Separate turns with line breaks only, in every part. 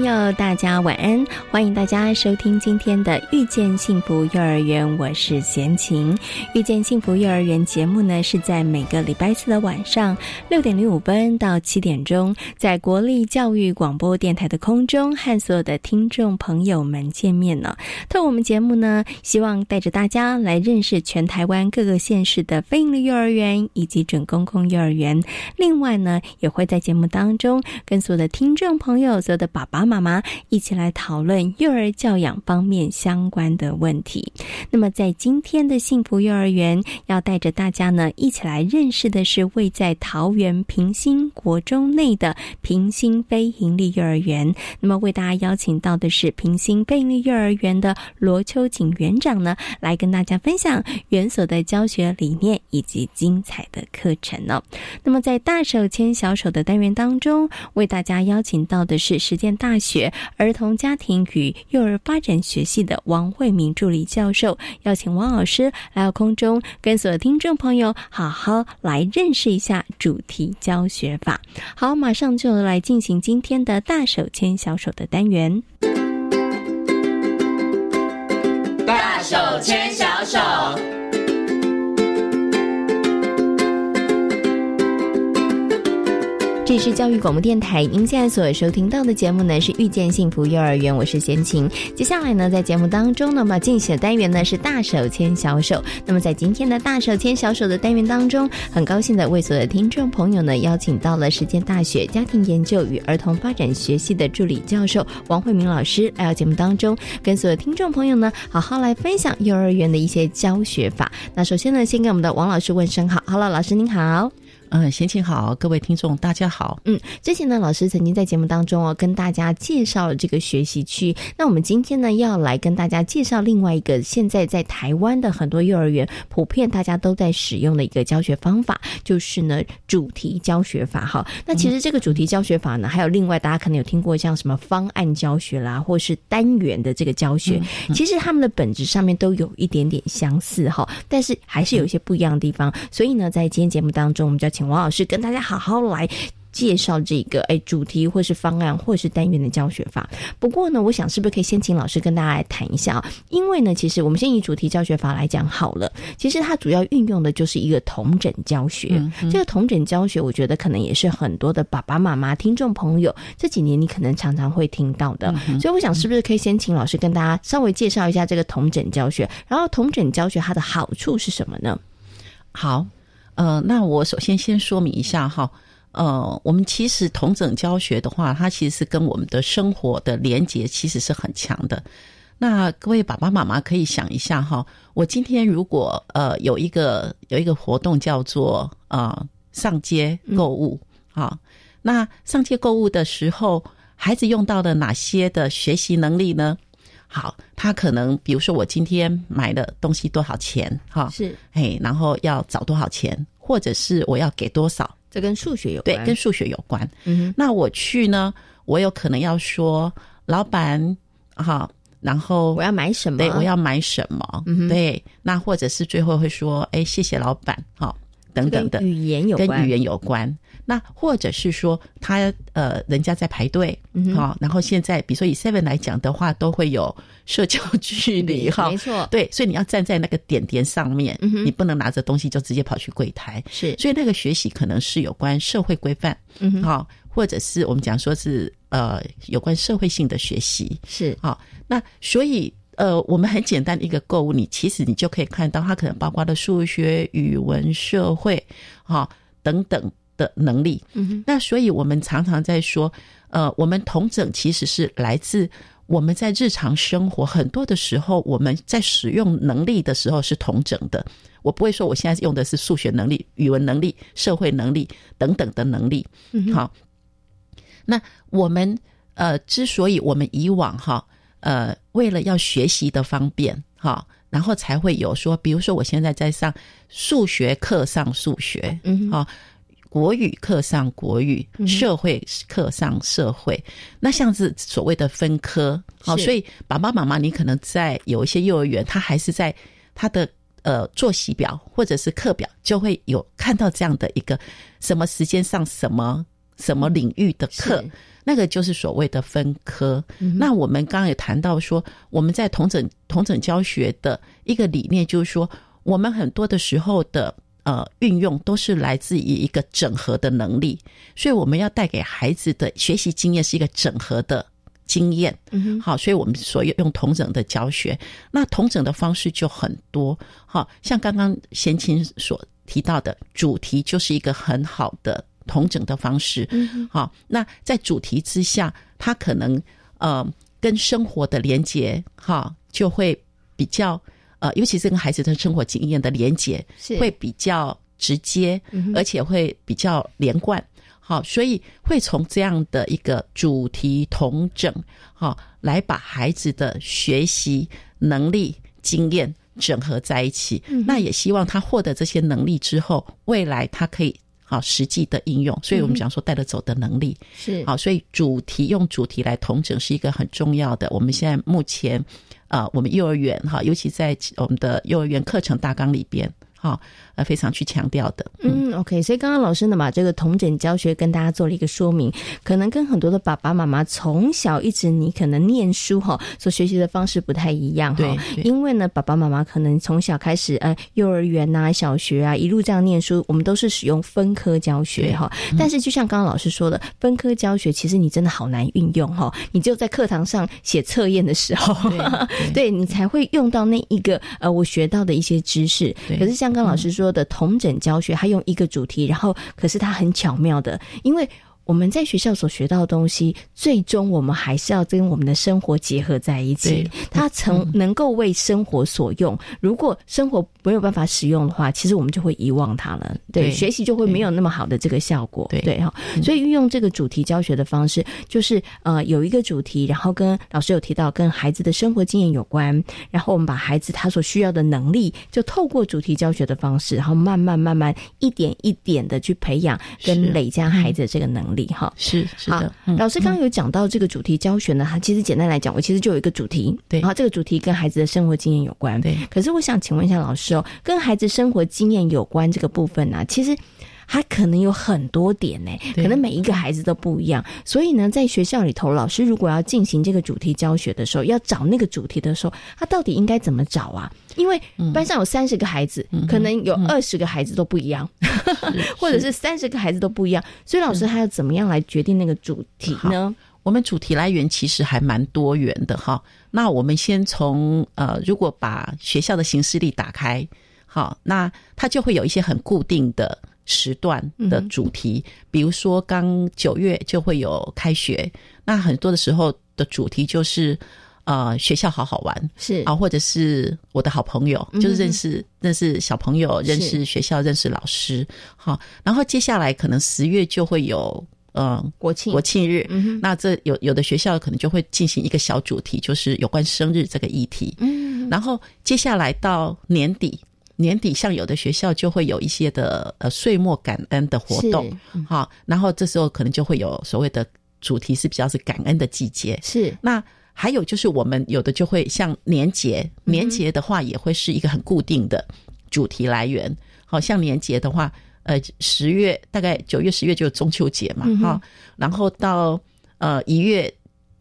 朋友，大家晚安！欢迎大家收听今天的《遇见幸福幼儿园》，我是贤琴。《遇见幸福幼儿园》节目呢，是在每个礼拜四的晚上六点零五分到七点钟，在国立教育广播电台的空中和所有的听众朋友们见面了。透过我们节目呢，希望带着大家来认识全台湾各个县市的非营利幼儿园以及准公共幼儿园。另外呢，也会在节目当中跟所有的听众朋友、所有的爸爸。妈妈一起来讨论幼儿教养方面相关的问题。那么，在今天的幸福幼儿园，要带着大家呢一起来认识的是位在桃园平兴国中内的平兴非营利幼儿园。那么，为大家邀请到的是平兴非营利幼儿园的罗秋瑾园长呢，来跟大家分享园所的教学理念以及精彩的课程呢。那么，在大手牵小手的单元当中，为大家邀请到的是实践大。学儿童家庭与幼儿发展学系的王慧敏助理教授，邀请王老师来到空中，跟所有听众朋友好好来认识一下主题教学法。好，马上就来进行今天的大手牵小手的单元。
大手牵
这是教育广播电台，您现在所收听到的节目呢是遇见幸福幼儿园，我是贤琴。接下来呢，在节目当中呢，么进行的单元呢是大手牵小手。那么在今天的大手牵小手的单元当中，很高兴的为所有的听众朋友呢邀请到了实践大学家庭研究与儿童发展学系的助理教授王慧明老师来到节目当中，跟所有听众朋友呢好好来分享幼儿园的一些教学法。那首先呢，先跟我们的王老师问声好，好了，老师您好。
嗯，心情好，各位听众大家好。
嗯，之前呢，老师曾经在节目当中哦，跟大家介绍了这个学习区。那我们今天呢，要来跟大家介绍另外一个现在在台湾的很多幼儿园普遍大家都在使用的一个教学方法，就是呢主题教学法。哈，那其实这个主题教学法呢，还有另外大家可能有听过像什么方案教学啦，或是单元的这个教学，其实他们的本质上面都有一点点相似哈，但是还是有一些不一样的地方。所以呢，在今天节目当中，我们就要请王老师跟大家好好来介绍这个哎主题或是方案或是单元的教学法。不过呢，我想是不是可以先请老师跟大家来谈一下啊？因为呢，其实我们先以主题教学法来讲好了。其实它主要运用的就是一个同整教学。这个同整教学，我觉得可能也是很多的爸爸妈妈、听众朋友这几年你可能常常会听到的。所以我想是不是可以先请老师跟大家稍微介绍一下这个同整教学，然后同整教学它的好处是什么呢？
好。呃，那我首先先说明一下哈，呃，我们其实同整教学的话，它其实是跟我们的生活的连结其实是很强的。那各位爸爸妈妈可以想一下哈，我今天如果呃有一个有一个活动叫做呃上街购物啊，那上街购物的时候，孩子用到了哪些的学习能力呢？好，他可能比如说我今天买的东西多少钱？哈，
是，
哎，然后要找多少钱，或者是我要给多少？
这跟数学有
关，对，跟数学有关。嗯，那我去呢，我有可能要说老板，哈，然后
我要买什么？
对，我要买什么？嗯，对，那或者是最后会说，哎，谢谢老板，哈，等等的，
语言有
跟语言有关。那或者是说，他呃，人家在排队，好，然后现在比如说以 Seven 来讲的话，都会有社交距离，哈，
没错，
对，所以你要站在那个点点上面，你不能拿着东西就直接跑去柜台，
是，
所以那个学习可能是有关社会规范，嗯，好，或者是我们讲说是呃有关社会性的学习，
是，
好，那所以呃，我们很简单的一个购物，你其实你就可以看到，它可能包括了数学、语文、社会，哈，等等。的能力，嗯，那所以我们常常在说，呃，我们同整其实是来自我们在日常生活很多的时候，我们在使用能力的时候是同整的。我不会说我现在用的是数学能力、语文能力、社会能力等等的能力。好，那我们呃，之所以我们以往哈呃，为了要学习的方便哈，然后才会有说，比如说我现在在上数学课上数学，嗯，好。国语课上国语，社会课上社会，那像是所谓的分科，好，所以爸爸妈妈，你可能在有一些幼儿园，他还是在他的呃作息表或者是课表，就会有看到这样的一个什么时间上什么什么领域的课，那个就是所谓的分科。那我们刚刚也谈到说，我们在同整同整教学的一个理念，就是说，我们很多的时候的。呃，运用都是来自于一个整合的能力，所以我们要带给孩子的学习经验是一个整合的经验。嗯，好，所以我们所用同整的教学，那同整的方式就很多。好，像刚刚贤琴所提到的主题，就是一个很好的同整的方式。嗯，好，那在主题之下，它可能呃跟生活的连接，哈，就会比较。呃，尤其是跟孩子的生活经验的连结，会比较直接，而且会比较连贯。好，所以会从这样的一个主题同整，好，来把孩子的学习能力、经验整合在一起。那也希望他获得这些能力之后，未来他可以好实际的应用。所以我们讲说带得走的能力
是
好，所以主题用主题来同整是一个很重要的。我们现在目前。啊，我们幼儿园哈，尤其在我们的幼儿园课程大纲里边。哈，呃，非常去强调的。
嗯，OK，所以刚刚老师呢把这个同整教学跟大家做了一个说明，可能跟很多的爸爸妈妈从小一直你可能念书哈所学习的方式不太一样哈。因为呢，爸爸妈妈可能从小开始，呃，幼儿园呐、小学啊，一路这样念书，我们都是使用分科教学哈。但是就像刚刚老师说的，分科教学其实你真的好难运用哈。你只有在课堂上写测验的时候，对 你才会用到那一个呃我学到的一些知识。可是像刚老师说的同整教学，他用一个主题，然后可是他很巧妙的，因为。我们在学校所学到的东西，最终我们还是要跟我们的生活结合在一起。它曾能够为生活所用。如果生活没有办法使用的话，其实我们就会遗忘它了。对，学习就会没有那么好的这个效果。对哈，所以运用这个主题教学的方式，就是呃有一个主题，然后跟老师有提到跟孩子的生活经验有关，然后我们把孩子他所需要的能力，就透过主题教学的方式，然后慢慢慢慢一点一点的去培养跟累加孩子的这个能力。哈
是是的，
老师刚刚有讲到这个主题教学呢，它其实简单来讲，我其实就有一个主题，
对，
然后这个主题跟孩子的生活经验有关，
对。
可是我想请问一下老师哦，跟孩子生活经验有关这个部分呢，其实。他可能有很多点呢，可能每一个孩子都不一样，所以呢，在学校里头，老师如果要进行这个主题教学的时候，要找那个主题的时候，他到底应该怎么找啊？因为班上有三十个孩子，可能有二十个孩子都不一样，或者是三十个孩子都不一样，所以老师他要怎么样来决定那个主题呢？
我们主题来源其实还蛮多元的哈。那我们先从呃，如果把学校的形式力打开，好，那它就会有一些很固定的。时段的主题，比如说刚九月就会有开学，那很多的时候的主题就是呃学校好好玩
是
啊，或者是我的好朋友，就是认识认识小朋友，认识学校，认识老师。好，然后接下来可能十月就会有嗯
国庆
国庆日，那这有有的学校可能就会进行一个小主题，就是有关生日这个议题。嗯，然后接下来到年底。年底，像有的学校就会有一些的呃岁末感恩的活动，好，然后这时候可能就会有所谓的主题是比较是感恩的季节，
是。
那还有就是我们有的就会像年节，年节的话也会是一个很固定的主题来源，好像年节的话，呃，十月大概九月十月就是中秋节嘛，哈，然后到呃一月。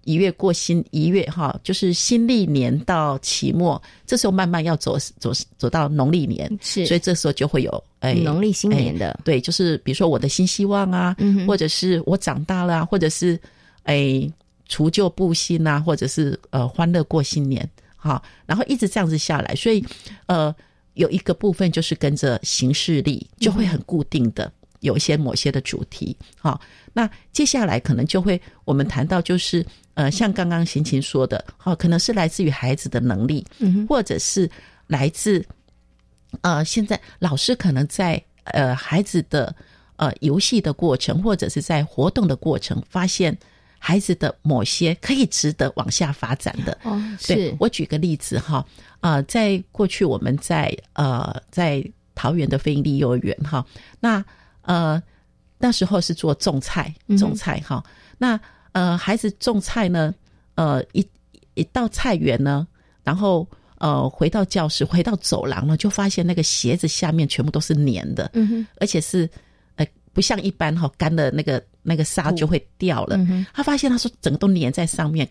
一月过新一月哈，就是新历年到期末，这时候慢慢要走走走到农历年，
是，
所以这时候就会有哎
农历新年的，
对，就是比如说我的新希望啊，或者是我长大了，或者是哎除旧布新啊，或者是呃欢乐过新年，哈，然后一直这样子下来，所以呃有一个部分就是跟着形式力就会很固定的。有一些某些的主题。好，那接下来可能就会我们谈到就是呃，像刚刚贤琴说的，好，可能是来自于孩子的能力，嗯，或者是来自呃，现在老师可能在呃孩子的呃游戏的过程，或者是在活动的过程，发现。孩子的某些可以值得往下发展的。
哦，
是。我举个例子哈啊，在过去我们在呃在桃园的飞鹰利幼儿园哈，那呃那时候是做种菜种菜哈，那呃孩子种菜呢呃一一到菜园呢，然后呃回到教室回到走廊呢，就发现那个鞋子下面全部都是粘的，嗯哼，而且是呃不像一般哈干的那个。那个沙就会掉了。他发现他说整个都粘在上面。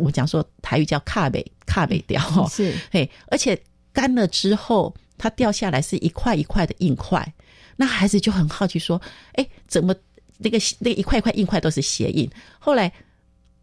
我讲说台语叫卡北卡北掉哈，
是
嘿，而且干了之后，它掉下来是一块一块的硬块。那孩子就很好奇说：“哎，怎么那个那一块一块硬块都是鞋印？”后来。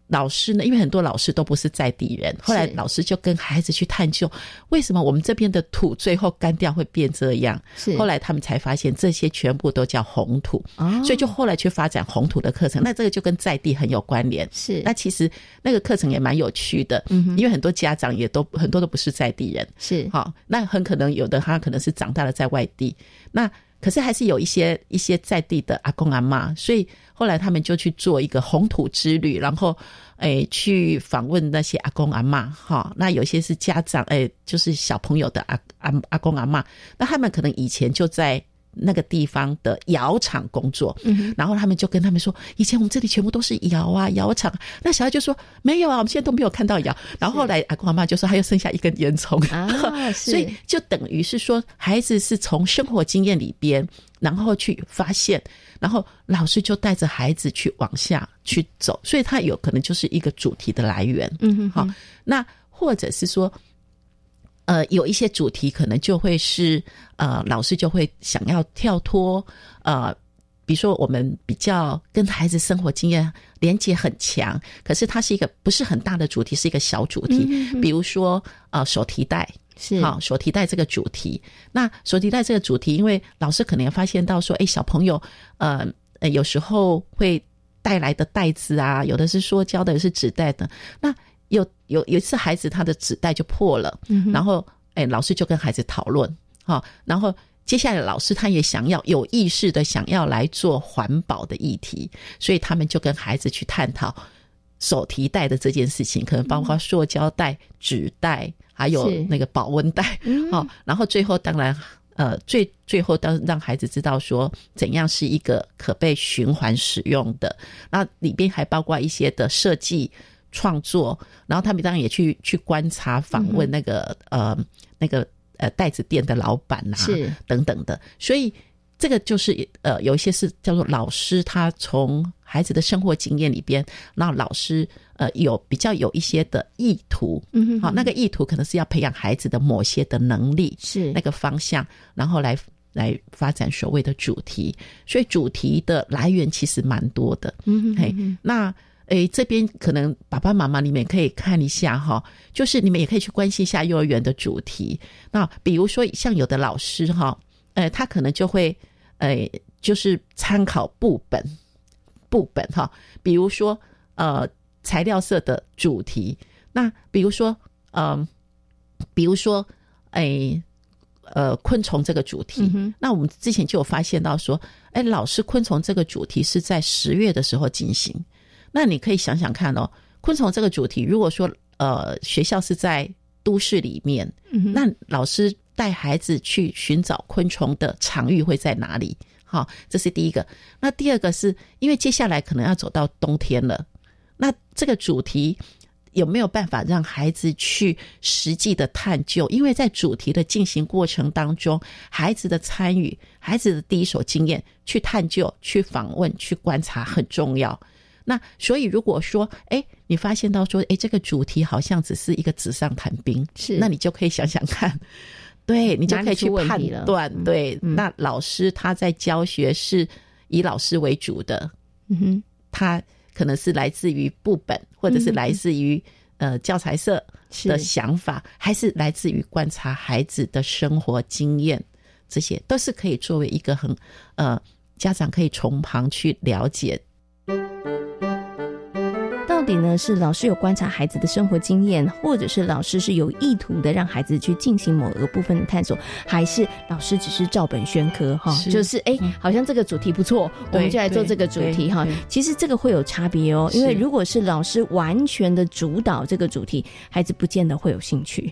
老师呢？因为很多老师都不是在地人，后来老师就跟孩子去探究，为什么我们这边的土最后干掉会变这样？
是
后来他们才发现，这些全部都叫红土，所以就后来去发展红土的课程。那这个就跟在地很有关联。
是
那其实那个课程也蛮有趣的，因为很多家长也都很多都不是在地人。
是
好，那很可能有的他可能是长大了在外地，那可是还是有一些一些在地的阿公阿妈，所以。后来他们就去做一个红土之旅，然后，诶，去访问那些阿公阿妈，哈，那有些是家长，诶，就是小朋友的阿阿阿公阿妈，那他们可能以前就在。那个地方的窑厂工作，嗯然后他们就跟他们说：“以前我们这里全部都是窑啊，窑厂。”那小孩就说：“没有啊，我们现在都没有看到窑。”然后后来阿公阿妈就说：“还有剩下一根烟囱
啊，
所以就等于是说，孩子是从生活经验里边，然后去发现，然后老师就带着孩子去往下去走，所以他有可能就是一个主题的来源。嗯哼，好，那或者是说。呃，有一些主题可能就会是呃，老师就会想要跳脱呃，比如说我们比较跟孩子生活经验连接很强，可是它是一个不是很大的主题，是一个小主题。比如说呃，手提袋
是
好手提袋这个主题。那手提袋这个主题，因为老师可能发现到说，哎，小朋友呃，有时候会带来的袋子啊，有的是塑胶的，有是纸袋的，那。有有有一次，孩子他的纸袋就破了，然后哎，老师就跟孩子讨论，好，然后接下来老师他也想要有意识的想要来做环保的议题，所以他们就跟孩子去探讨手提袋的这件事情，可能包括塑胶袋、纸袋，还有那个保温袋，好，然后最后当然呃，最最后当让孩子知道说怎样是一个可被循环使用的，那里边还包括一些的设计。创作，然后他们当然也去去观察、访问那个呃那个呃袋子店的老板呐，
是
等等的。所以这个就是呃有一些是叫做老师，他从孩子的生活经验里边，那老师呃有比较有一些的意图，嗯，好，那个意图可能是要培养孩子的某些的能力，
是
那个方向，然后来来发展所谓的主题。所以主题的来源其实蛮多的，嗯，嘿，那。诶，这边可能爸爸妈妈你们可以看一下哈，就是你们也可以去关心一下幼儿园的主题。那比如说像有的老师哈，呃，他可能就会，呃，就是参考部本，部本哈，比如说呃材料色的主题，那比如说嗯，比如说诶呃昆虫这个主题，那我们之前就有发现到说，哎，老师昆虫这个主题是在十月的时候进行。那你可以想想看哦，昆虫这个主题，如果说呃学校是在都市里面，那老师带孩子去寻找昆虫的场域会在哪里？好，这是第一个。那第二个是因为接下来可能要走到冬天了，那这个主题有没有办法让孩子去实际的探究？因为在主题的进行过程当中，孩子的参与、孩子的第一手经验去探究、去访问、去观察很重要。那所以，如果说，哎，你发现到说，哎，这个主题好像只是一个纸上谈兵，
是，
那你就可以想想看，对你就可以去判断，对，那老师他在教学是以老师为主的，嗯哼，他可能是来自于部本，或者是来自于呃教材社的想法，还是来自于观察孩子的生活经验，这些都是可以作为一个很呃。家长可以从旁去了解。
Música 底呢是老师有观察孩子的生活经验，或者是老师是有意图的让孩子去进行某个部分的探索，还是老师只是照本宣科哈？就是哎，好像这个主题不错，我们就来做这个主题哈。其实这个会有差别哦，因为如果是老师完全的主导这个主题，孩子不见得会有兴趣，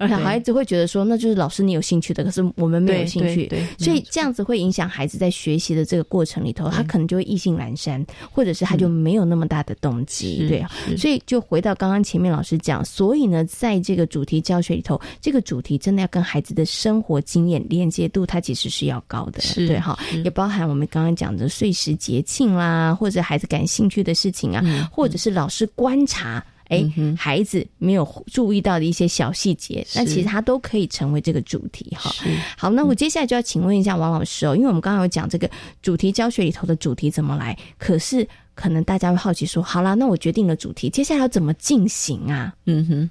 而且孩子会觉得说那就是老师你有兴趣的，可是我们没有兴趣，所以这样子会影响孩子在学习的这个过程里头，他可能就会意兴阑珊，或者是他就没有那么大的动机。对啊，所以就回到刚刚前面老师讲，所以呢，在这个主题教学里头，这个主题真的要跟孩子的生活经验连接度，它其实是要高的，对哈，也包含我们刚刚讲的岁时节庆啦，或者孩子感兴趣的事情啊，或者是老师观察，哎，孩子没有注意到的一些小细节，那其实它都可以成为这个主题哈。好，那我接下来就要请问一下王老师哦，因为我们刚刚有讲这个主题教学里头的主题怎么来，可是。可能大家会好奇说：“好啦，那我决定了主题，接下来要怎么进行啊？”
嗯哼，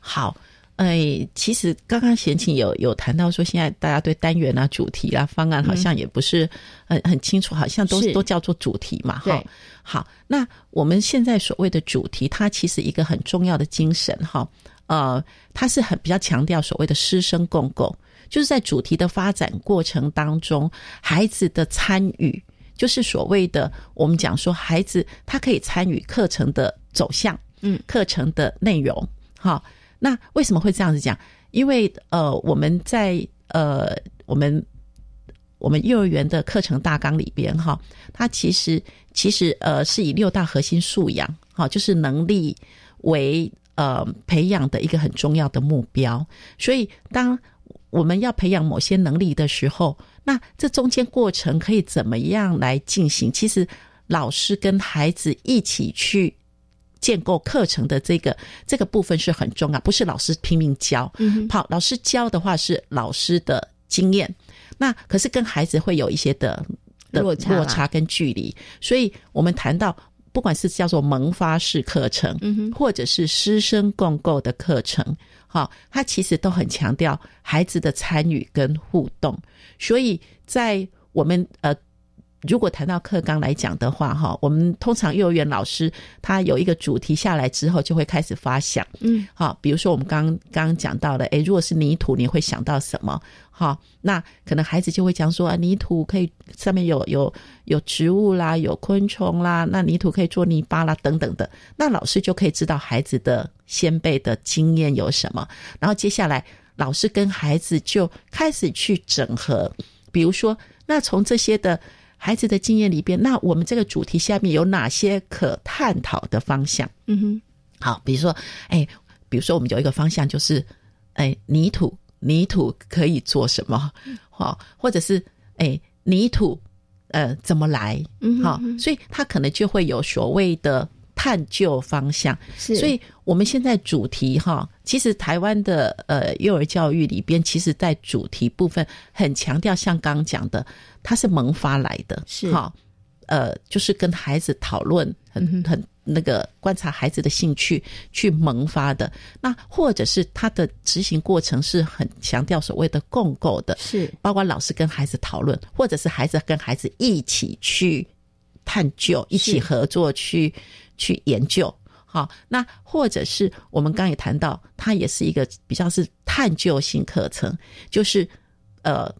好，哎，其实刚刚贤琴有有谈到说，现在大家对单元啊、主题啊、方案好像也不是很很清楚，好像都都叫做主题嘛。哈，好，那我们现在所谓的主题，它其实一个很重要的精神哈，呃，它是很比较强调所谓的师生共构，就是在主题的发展过程当中，孩子的参与。就是所谓的，我们讲说，孩子他可以参与课程的走向，嗯，课程的内容，哈。那为什么会这样子讲？因为呃，我们在呃，我们我们幼儿园的课程大纲里边，哈，它其实其实呃是以六大核心素养，哈，就是能力为呃培养的一个很重要的目标。所以，当我们要培养某些能力的时候，那这中间过程可以怎么样来进行？其实老师跟孩子一起去建构课程的这个这个部分是很重要，不是老师拼命教。嗯好，老师教的话是老师的经验，那可是跟孩子会有一些的的落差跟距离。所以我们谈到，不管是叫做萌发式课程，或者是师生共构的课程。好，它其实都很强调孩子的参与跟互动，所以在我们呃，如果谈到课纲来讲的话，哈，我们通常幼儿园老师他有一个主题下来之后，就会开始发想，嗯，好，比如说我们刚刚刚讲到的，诶，如果是泥土，你会想到什么？好，那可能孩子就会讲说啊，泥土可以上面有有有植物啦，有昆虫啦，那泥土可以做泥巴啦，等等的。那老师就可以知道孩子的先辈的经验有什么，然后接下来老师跟孩子就开始去整合，比如说，那从这些的孩子的经验里边，那我们这个主题下面有哪些可探讨的方向？嗯哼，好，比如说，哎，比如说我们有一个方向就是，哎，泥土。泥土可以做什么？好，或者是哎，泥土呃怎么来？好，所以他可能就会有所谓的探究方向。是，所以我们现在主题哈，其实台湾的呃幼儿教育里边，其实在主题部分很强调，像刚讲的，它是。萌发来的，是哈，呃，就是跟孩子讨论，很很。那个观察孩子的兴趣去萌发的，那或者是他的执行过程是很强调所谓的共构的，是。包括老师跟孩子讨论，或者是孩子跟孩子一起去探究，一起合作去去研究。好，那或者是我们刚也谈到，它也是一个比较是探究性课程，就是呃，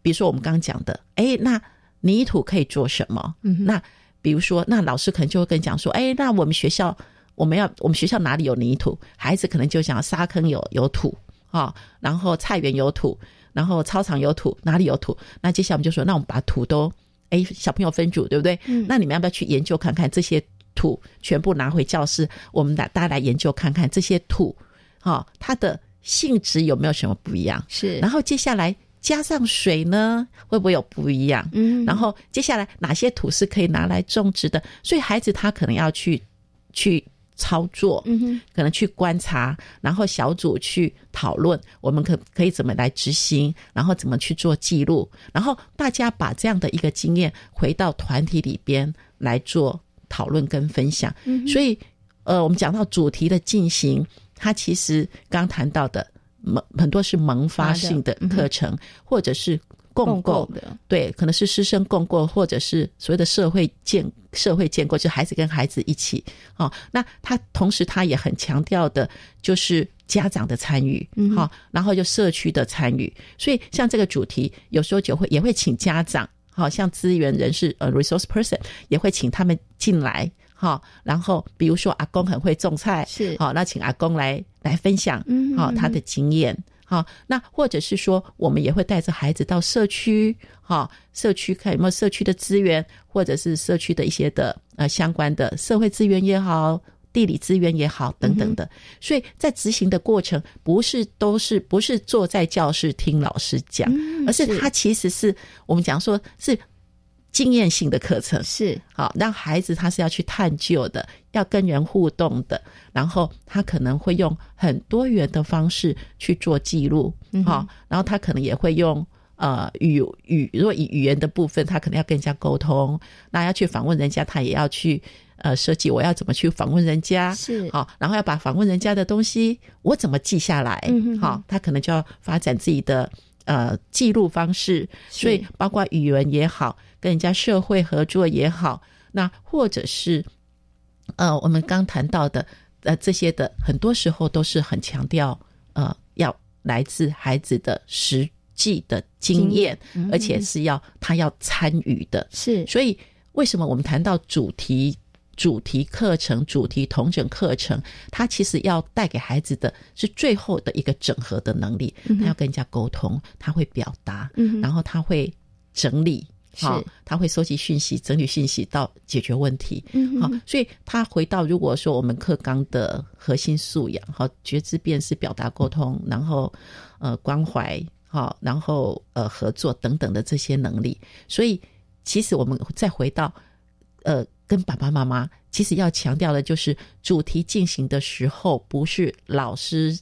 比如说我们刚刚讲的，哎，那泥土可以做什么？嗯，那。比如说，那老师可能就会跟你讲说：“哎，那我们学校我们要我们学校哪里有泥土？孩子可能就讲沙坑有有土啊，然后菜园有土，然后操场有土，哪里有土？那接下来我们就说，那我们把土都哎小朋友分组，对不对？嗯那你们要不要去研究看看这些土全部拿回教室？我们来大家来研究看看这些土，哈，它的性质有没有什么不一样？是，然后接下来。加上水呢，会不会有不一样？嗯，然后接下来哪些土是可以拿来种植的？所以孩子他可能要去去操作，嗯哼，可能去观察，然后小组去讨论，我们可可以怎么来执行，然后怎么去做记录，然后大家把这样的一个经验回到团体里边来做讨论跟分享。嗯，所以呃，我们讲到主题的进行，它其实刚谈到的。萌很多是萌发性的课程，或者是共构
的，
对，可能是师生共构，或者是所谓的社会建社会建构，就孩子跟孩子一起。哦，那他同时他也很强调的，就是家长的参与，好，然后就社区的参与。所以像这个主题，有时候就会也会请家长，好像资源人士呃 resource person 也会请他们进来。好，然后比如说阿公很会种菜，
是
好，那请阿公来来分享，嗯，好他的经验，好，那或者是说，我们也会带着孩子到社区，哈，社区看有没有社区的资源，或者是社区的一些的呃相关的社会资源也好，地理资源也好等等的，所以在执行的过程，不是都是不是坐在教室听老师讲，而是他其实是我们讲说是。经验性的课程。
是。
好，让孩子他是要去探究的，要跟人互动的，然后他可能会用很多元的方式去做记录，好，然后他可能也会用呃语语，如果以语言的部分，他可能要跟人家沟通，那要去访问人家，他也要去呃设计我要怎么去访问人家，
是。
好，然后要把访问人家的东西我怎么记下来，好，他可能就要发展自己的呃记录方式，所以包括语文也好。跟人家社会合作也好，那或者是，呃，我们刚谈到的，呃，这些的很多时候都是很强调，呃，要来自孩子的实际的经验，而且是要他要参与的。
是，
所以为什么我们谈到主题、主题课程、主题同整课程，它其实要带给孩子的是最后的一个整合的能力。他要跟人家沟通，他会表达，然后他会整理。好，他会收集讯息、整理讯息到解决问题。嗯，好，所以他回到如果说我们课纲的核心素养，好，觉知、辨识、表达、沟通，然后呃关怀，好，然后呃合作等等的这些能力。所以其实我们再回到呃跟爸爸妈妈，其实要强调的就是主题进行的时候，不是老师。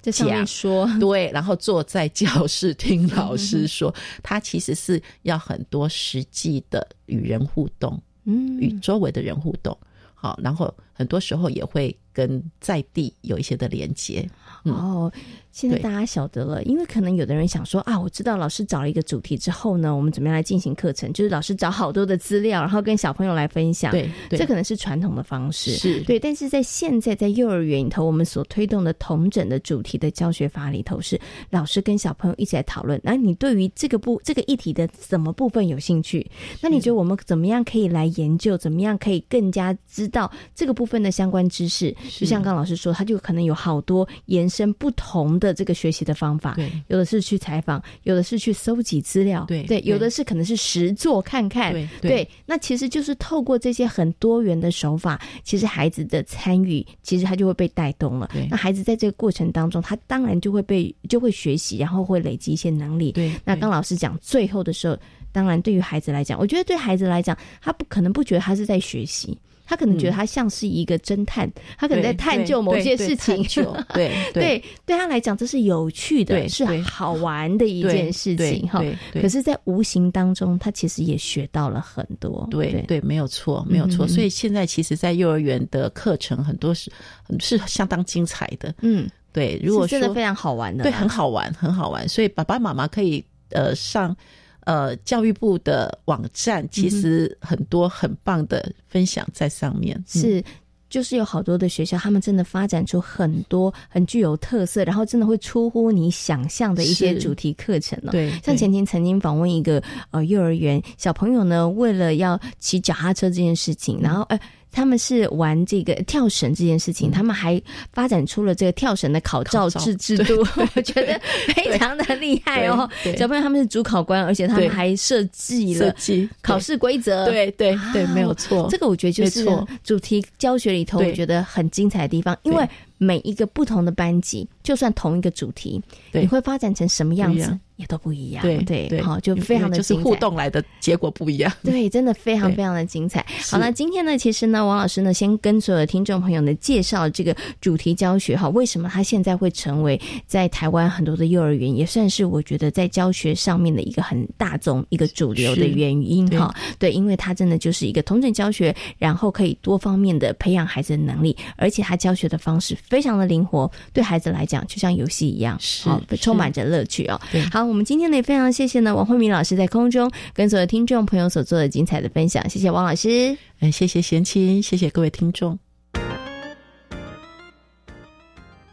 在上面说
对，然后坐在教室听老师说，他其实是要很多实际的与人互动，嗯，与周围的人互动，好，然后很多时候也会跟在地有一些的连接，
哦。现在大家晓得了，因为可能有的人想说啊，我知道老师找了一个主题之后呢，我们怎么样来进行课程？就是老师找好多的资料，然后跟小朋友来分享。
对，
这可能是传统的方式。
是
对，但是在现在在幼儿园里头，我们所推动的同整的主题的教学法里头，是老师跟小朋友一起来讨论。那你对于这个部这个议题的什么部分有兴趣？那你觉得我们怎么样可以来研究？怎么样可以更加知道这个部分的相关知识？就像刚老师说，他就可能有好多延伸不同的。这个学习的方法，
对，
有的是去采访，有的是去搜集资料，
对
对，有的是可能是实做看看，对，那其实就是透过这些很多元的手法，其实孩子的参与，其实他就会被带动了。那孩子在这个过程当中，他当然就会被就会学习，然后会累积一些能力。
对，
那刚老师讲最后的时候，当然对于孩子来讲，我觉得对孩子来讲，他不可能不觉得他是在学习。他可能觉得他像是一个侦探，他可能在探究某些事情。
对
对，对他来讲这是有趣的，是好玩的一件事情哈。可是，在无形当中，他其实也学到了很多。
对对，没有错，没有错。所以现在其实，在幼儿园的课程很多是是相当精彩的。嗯，对。如果
真的非常好玩的，
对，很好玩，很好玩。所以爸爸妈妈可以呃上。呃，教育部的网站其实很多很棒的分享在上面，
是就是有好多的学校，他们真的发展出很多很具有特色，然后真的会出乎你想象的一些主题课程了。
对，
像前天曾经访问一个呃幼儿园小朋友呢，为了要骑脚踏车这件事情，然后哎。他们是玩这个跳绳这件事情，他们还发展出了这个跳绳的考照制制度，我觉得非常的厉害哦。小朋友他们是主考官，而且他们还设计了考试规则，
对对对，没有错。
这个我觉得就是主题教学里头，我觉得很精彩的地方，因为每一个不同的班级，就算同一个主题，你会发展成什么样子？也都不一样，对对，好，就非常的
就是互动来的结果不一样，
对，真的非常非常的精彩。好那，今天呢，其实呢，王老师呢，先跟所有的听众朋友呢介绍这个主题教学哈，为什么他现在会成为在台湾很多的幼儿园也算是我觉得在教学上面的一个很大众、一个主流的原因哈。对，因为它真的就是一个同整教学，然后可以多方面的培养孩子的能力，而且他教学的方式非常的灵活，对孩子来讲就像游戏一样，
是
充满着乐趣哦。
对，
好，我们今天呢也非常谢谢呢王慧敏老师在空中跟所有听众朋友所做的精彩的分享，谢谢王老师，
哎，谢谢贤青，谢谢各位听众。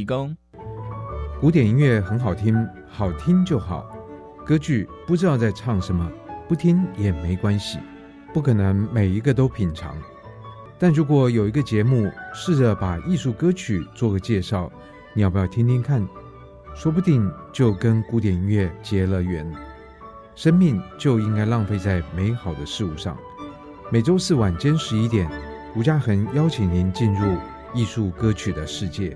提提供
古典音乐很好听，好听就好。歌剧不知道在唱什么，不听也没关系，不可能每一个都品尝。但如果有一个节目试着把艺术歌曲做个介绍，你要不要听听看？说不定就跟古典音乐结了缘。生命就应该浪费在美好的事物上。每周四晚间十一点，吴嘉恒邀请您进入艺术歌曲的世界。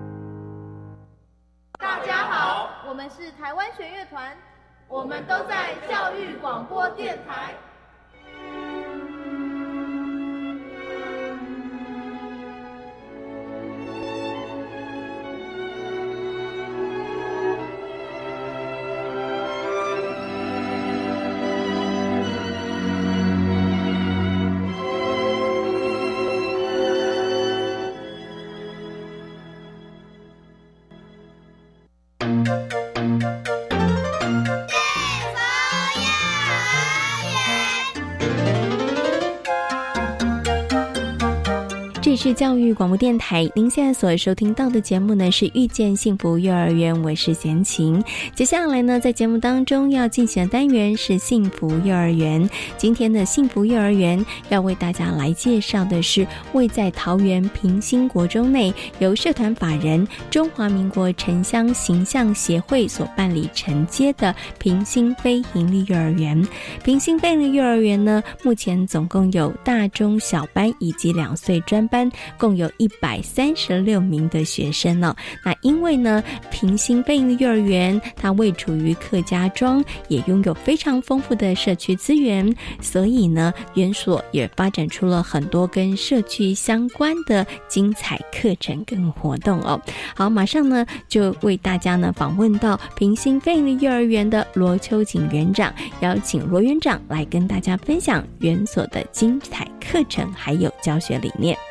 台湾弦乐团，我们都在教育广播电台。
教育广播电台，您现在所收听到的节目呢是遇见幸福幼儿园，我是贤琴。接下来呢，在节目当中要进行的单元是幸福幼儿园。今天的幸福幼儿园要为大家来介绍的是位在桃园平兴国中内，由社团法人中华民国城乡形象协会所办理承接的平兴非营利幼儿园。平兴非营利幼儿园呢，目前总共有大中小班以及两岁专班。共有一百三十六名的学生呢。那因为呢，平行飞营幼儿园它位处于客家庄，也拥有非常丰富的社区资源，所以呢，园所也发展出了很多跟社区相关的精彩课程跟活动哦。好，马上呢就为大家呢访问到平行飞营幼儿园的罗秋瑾园长，邀请罗园长来跟大家分享园所的精彩课程还有教学理念。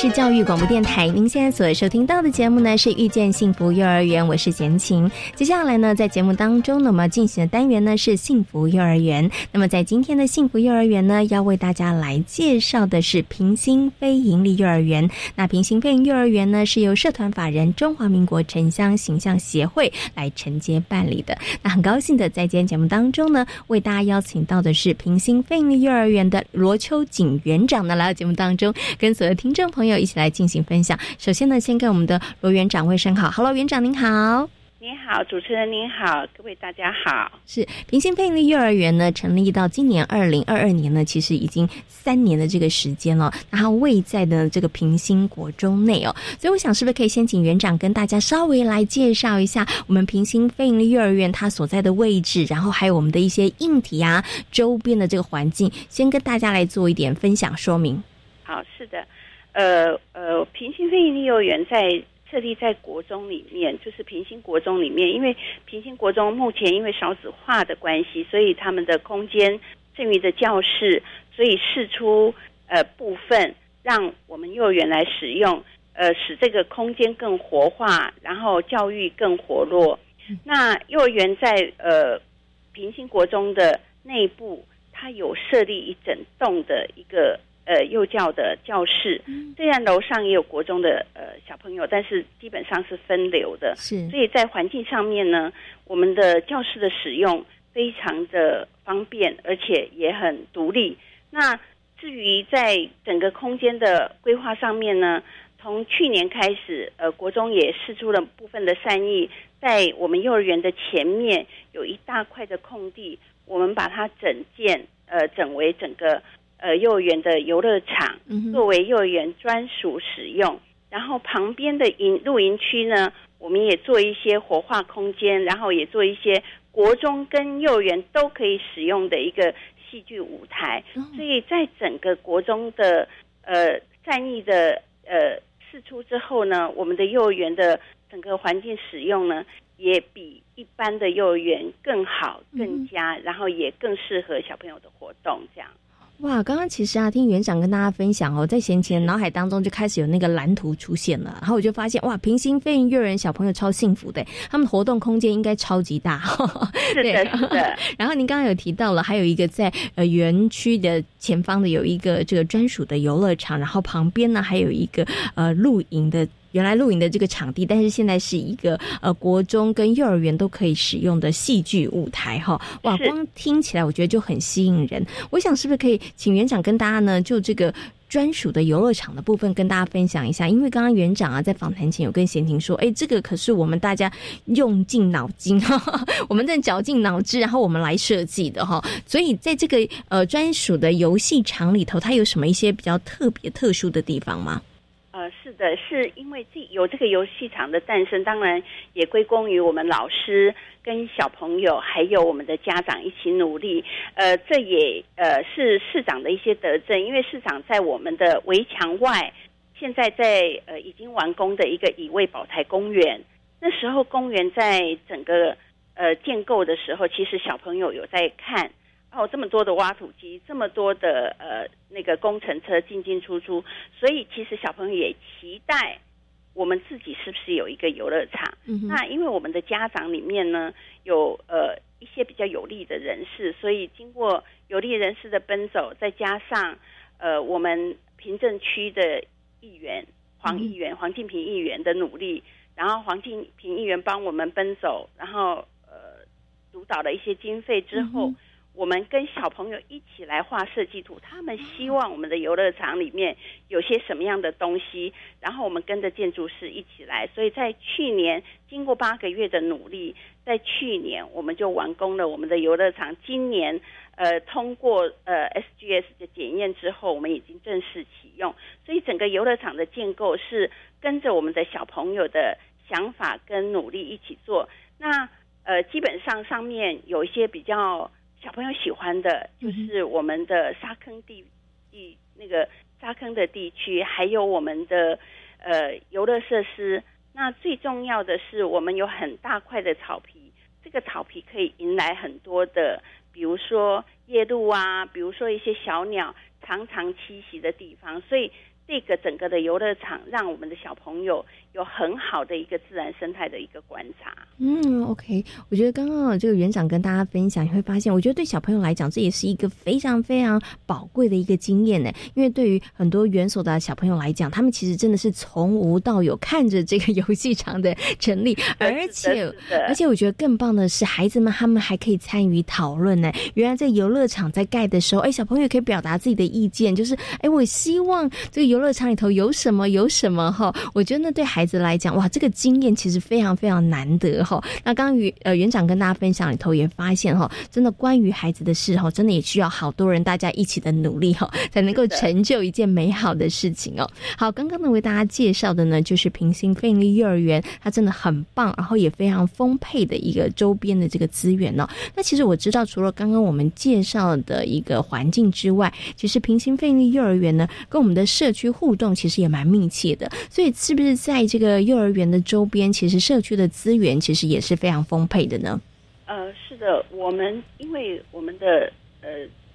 是教育广播电台，您现在所收听到的节目呢是遇见幸福幼儿园，我是贤琴。接下来呢，在节目当中呢，我们要进行的单元呢是幸福幼儿园。那么在今天的幸福幼儿园呢，要为大家来介绍的是平行非营利幼儿园。那平行非营幼儿园呢，是由社团法人中华民国城乡形象协会来承接办理的。那很高兴的在今天节目当中呢，为大家邀请到的是平行非营利幼儿园的罗秋瑾园长呢，来到节目当中，跟所有听众朋友友一起来进行分享。首先呢，先跟我们的罗园长问声好，Hello，园长您好。
你好，主持人您好，各位大家好。
是平心配力幼儿园呢，成立到今年二零二二年呢，其实已经三年的这个时间了。那它位在的这个平心国中内哦，所以我想是不是可以先请园长跟大家稍微来介绍一下我们平行费利幼儿园它所在的位置，然后还有我们的一些硬体啊周边的这个环境，先跟大家来做一点分享说明。
好，是的。呃呃，平行非营利幼儿园在设立在国中里面，就是平行国中里面，因为平行国中目前因为少子化的关系，所以他们的空间剩余的教室，所以试出呃部分让我们幼儿园来使用，呃，使这个空间更活化，然后教育更活络。那幼儿园在呃平行国中的内部，它有设立一整栋的一个呃幼教的教室。虽然楼上也有国中的呃小朋友，但是基本上是分流的。
是，
所以在环境上面呢，我们的教室的使用非常的方便，而且也很独立。那至于在整个空间的规划上面呢，从去年开始，呃，国中也试出了部分的善意，在我们幼儿园的前面有一大块的空地，我们把它整建，呃，整为整个呃幼儿园的游乐场，作为幼儿园专属使用。然后旁边的营露营区呢，我们也做一些活化空间，然后也做一些国中跟幼儿园都可以使用的一个。戏剧舞台，所以在整个国中的呃战役的呃试出之后呢，我们的幼儿园的整个环境使用呢，也比一般的幼儿园更好、更加，然后也更适合小朋友的活动，这样。
哇，刚刚其实啊，听园长跟大家分享哦，在闲前脑海当中就开始有那个蓝图出现了，然后我就发现哇，平行飞行幼儿园小朋友超幸福的，他们活动空间应该超级大，
是的，是的。
然后您刚刚有提到了，还有一个在呃园区的前方的有一个这个专属的游乐场，然后旁边呢还有一个呃露营的。原来露营的这个场地，但是现在是一个呃国中跟幼儿园都可以使用的戏剧舞台哈，哇，光听起来我觉得就很吸引人。我想是不是可以请园长跟大家呢，就这个专属的游乐场的部分跟大家分享一下？因为刚刚园长啊在访谈前有跟贤婷说，哎，这个可是我们大家用尽脑筋，我们在绞尽脑汁，然后我们来设计的哈。所以在这个呃专属的游戏场里头，它有什么一些比较特别特殊的地方吗？
呃，是的，是因为这有这个游戏场的诞生，当然也归功于我们老师跟小朋友，还有我们的家长一起努力。呃，这也呃是市长的一些德政，因为市长在我们的围墙外，现在在呃已经完工的一个乙未宝台公园。那时候公园在整个呃建构的时候，其实小朋友有在看。哦，这么多的挖土机，这么多的呃那个工程车进进出出，所以其实小朋友也期待我们自己是不是有一个游乐场。那因为我们的家长里面呢有呃一些比较有利的人士，所以经过有利人士的奔走，再加上呃我们平镇区的议员黄议员黄静平议员的努力，然后黄静平议员帮我们奔走，然后呃主导了一些经费之后。我们跟小朋友一起来画设计图，他们希望我们的游乐场里面有些什么样的东西，然后我们跟着建筑师一起来。所以在去年经过八个月的努力，在去年我们就完工了我们的游乐场。今年呃通过呃 SGS 的检验之后，我们已经正式启用。所以整个游乐场的建构是跟着我们的小朋友的想法跟努力一起做。那呃基本上上面有一些比较。小朋友喜欢的就是我们的沙坑地地那个沙坑的地区，还有我们的呃游乐设施。那最重要的是，我们有很大块的草皮，这个草皮可以迎来很多的，比如说夜鹭啊，比如说一些小鸟常常栖息的地方，所以。这个整个的游乐场，让我们的小朋友有很好的一个自然生态的一个观察。
嗯，OK，我觉得刚刚这个园长跟大家分享，你会发现，我觉得对小朋友来讲，这也是一个非常非常宝贵的一个经验呢。因为对于很多园所的小朋友来讲，他们其实真的是从无到有看着这个游戏场的成立，而且而且我觉得更棒的是，孩子们他们还可以参与讨论呢。原来在游乐场在盖的时候，哎，小朋友可以表达自己的意见，就是哎，我希望这个游。乐场里头有什么？有什么哈？我觉得那，对孩子来讲，哇，这个经验其实非常非常难得哈。那刚刚园呃园长跟大家分享里头也发现哈，真的关于孩子的事哈，真的也需要好多人大家一起的努力哈，才能够成就一件美好的事情哦。好，刚刚呢为大家介绍的呢，就是平行费力幼儿园，它真的很棒，然后也非常丰沛的一个周边的这个资源哦。那其实我知道，除了刚刚我们介绍的一个环境之外，其实平行费力幼儿园呢，跟我们的社区。互动其实也蛮密切的，所以是不是在这个幼儿园的周边，其实社区的资源其实也是非常丰沛的呢？
呃，是的，我们因为我们的呃，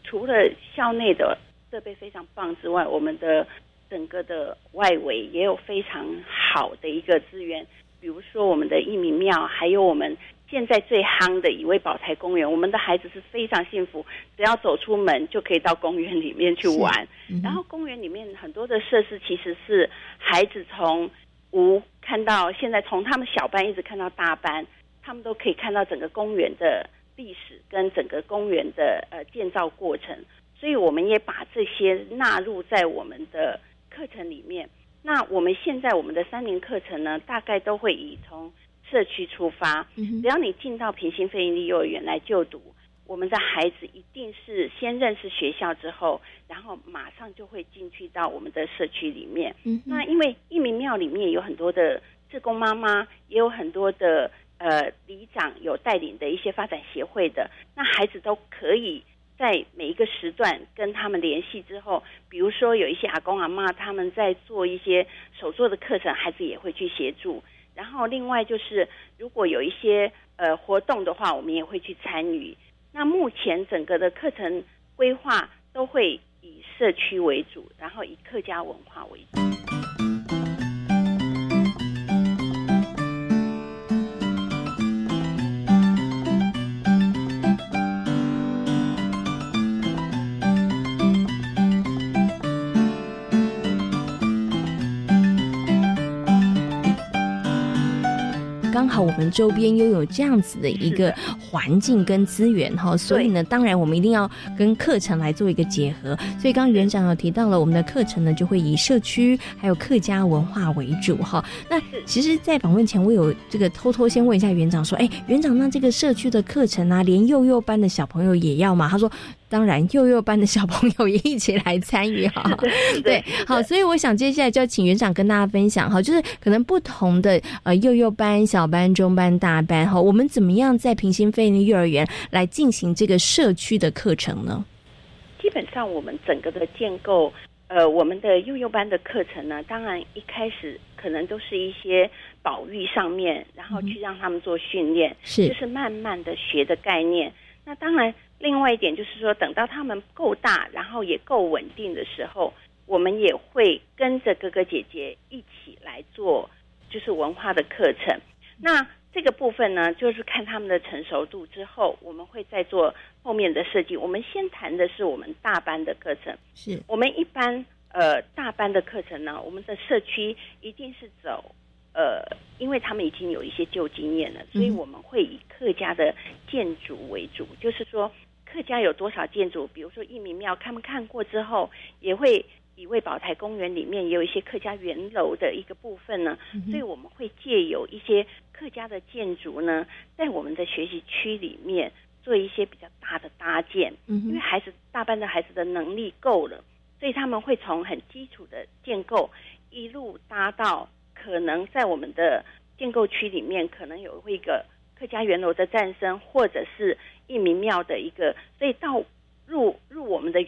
除了校内的设备非常棒之外，我们的整个的外围也有非常好的一个资源，比如说我们的义民庙，还有我们现在最夯的一位宝台公园，我们的孩子是非常幸福，只要走出门就可以到公园里面去玩。然后公园里面很多的设施其实是孩子从无看到现在，从他们小班一直看到大班，他们都可以看到整个公园的历史跟整个公园的呃建造过程。所以我们也把这些纳入在我们的课程里面。那我们现在我们的三年课程呢，大概都会以从社区出发，只要你进到平行非营利幼儿园来就读，我们的孩子一定是先认识学校之后，然后马上就会进去到我们的社区里面。那因为义民庙里面有很多的志工妈妈，也有很多的呃里长有带领的一些发展协会的，那孩子都可以。在每一个时段跟他们联系之后，比如说有一些阿公阿妈他们在做一些手作的课程，孩子也会去协助。然后另外就是如果有一些呃活动的话，我们也会去参与。那目前整个的课程规划都会以社区为主，然后以客家文化为主。
刚好我们周边拥有这样子的一个环境跟资源哈，所以呢，当然我们一定要跟课程来做一个结合。所以刚刚园长有提到了，我们的课程呢就会以社区还有客家文化为主哈。那其实，在访问前，我有这个偷偷先问一下园长说，哎，园长，那这个社区的课程啊，连幼幼班的小朋友也要吗？他说。当然，幼幼班的小朋友也一起来参与哈。对，好，所以我想接下来就要请园长跟大家分享哈，就是可能不同的呃幼幼班、小班、中班、大班哈，我们怎么样在平行飞力幼儿园来进行这个社区的课程呢？
基本上，我们整个的建构，呃，我们的幼幼班的课程呢，当然一开始可能都是一些保育上面，然后去让他们做训练，
是，
就是慢慢的学的概念。那当然。另外一点就是说，等到他们够大，然后也够稳定的时候，我们也会跟着哥哥姐姐一起来做，就是文化的课程。那这个部分呢，就是看他们的成熟度之后，我们会再做后面的设计。我们先谈的是我们大班的课程，
是
我们一般呃大班的课程呢，我们的社区一定是走。呃，因为他们已经有一些旧经验了，所以我们会以客家的建筑为主。就是说，客家有多少建筑，比如说义民庙，他们看过之后，也会以为宝台公园里面也有一些客家圆楼的一个部分呢。所以我们会借有一些客家的建筑呢，在我们的学习区里面做一些比较大的搭建。因为孩子大班的孩子的能力够了，所以他们会从很基础的建构一路搭到。可能在我们的建构区里面，可能有一个客家园楼的诞生，或者是义民庙的一个，所以到入入我们的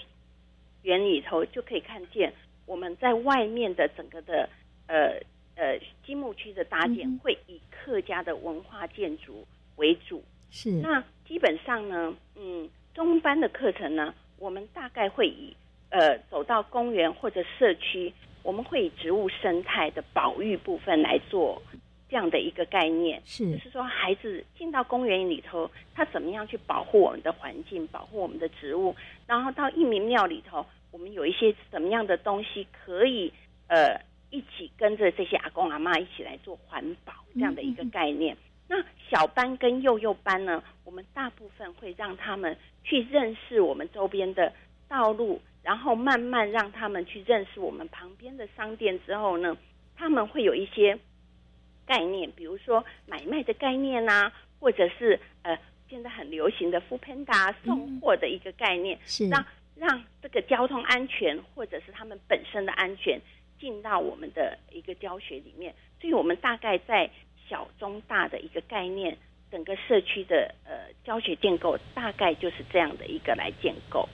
园里头，就可以看见我们在外面的整个的呃呃积木区的搭建，会以客家的文化建筑为主。
是
那基本上呢，嗯，中班的课程呢，我们大概会以呃走到公园或者社区。我们会以植物生态的保育部分来做这样的一个概念，
是，
就是说孩子进到公园里头，他怎么样去保护我们的环境，保护我们的植物，然后到义民庙里头，我们有一些什么样的东西可以呃一起跟着这些阿公阿妈一起来做环保这样的一个概念。那小班跟幼幼班呢，我们大部分会让他们去认识我们周边的道路。然后慢慢让他们去认识我们旁边的商店之后呢，他们会有一些概念，比如说买卖的概念呐，或者是呃现在很流行的 f o o Panda 送货的一个概念，
是
让让这个交通安全或者是他们本身的安全进到我们的一个教学里面。所以我们大概在小中大的一个概念，整个社区的呃教学建构大概就是这样的一个来建构。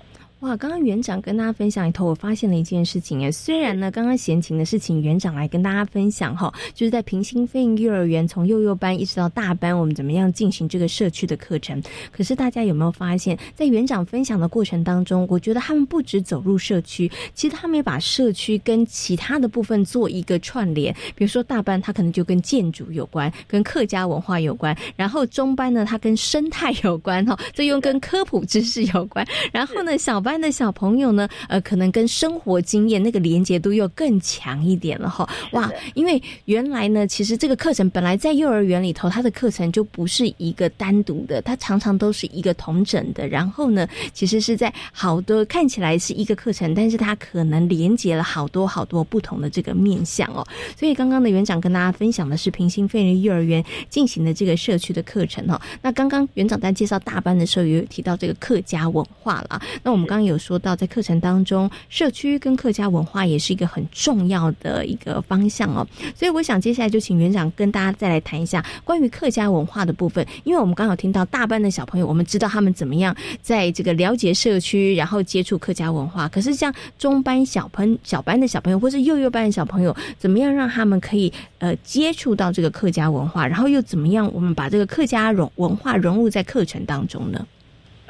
哇，刚刚园长跟大家分享里头，我发现了一件事情哎，虽然呢，刚刚闲情的事情园长来跟大家分享哈，就是在平心飞行幼儿园从幼幼班一直到大班，我们怎么样进行这个社区的课程。可是大家有没有发现，在园长分享的过程当中，我觉得他们不止走入社区，其实他们也把社区跟其他的部分做一个串联。比如说大班，它可能就跟建筑有关，跟客家文化有关；然后中班呢，它跟生态有关哈，这又跟科普知识有关。然后呢，小班的小朋友呢，呃，可能跟生活经验那个连接度又更强一点了哈。哇，因为原来呢，其实这个课程本来在幼儿园里头，它的课程就不是一个单独的，它常常都是一个同整的。然后呢，其实是在好多看起来是一个课程，但是它可能连接了好多好多不同的这个面向哦。所以刚刚的园长跟大家分享的是平行飞人幼儿园进行的这个社区的课程哈。那刚刚园长在介绍大班的时候，也有提到这个客家文化了。那我们刚有说到，在课程当中，社区跟客家文化也是一个很重要的一个方向哦。所以我想接下来就请园长跟大家再来谈一下关于客家文化的部分，因为我们刚好听到大班的小朋友，我们知道他们怎么样在这个了解社区，然后接触客家文化。可是像中班小朋小班的小朋友，或是幼幼班的小朋友，怎么样让他们可以呃接触到这个客家文化，然后又怎么样我们把这个客家融文化融入在课程当中呢？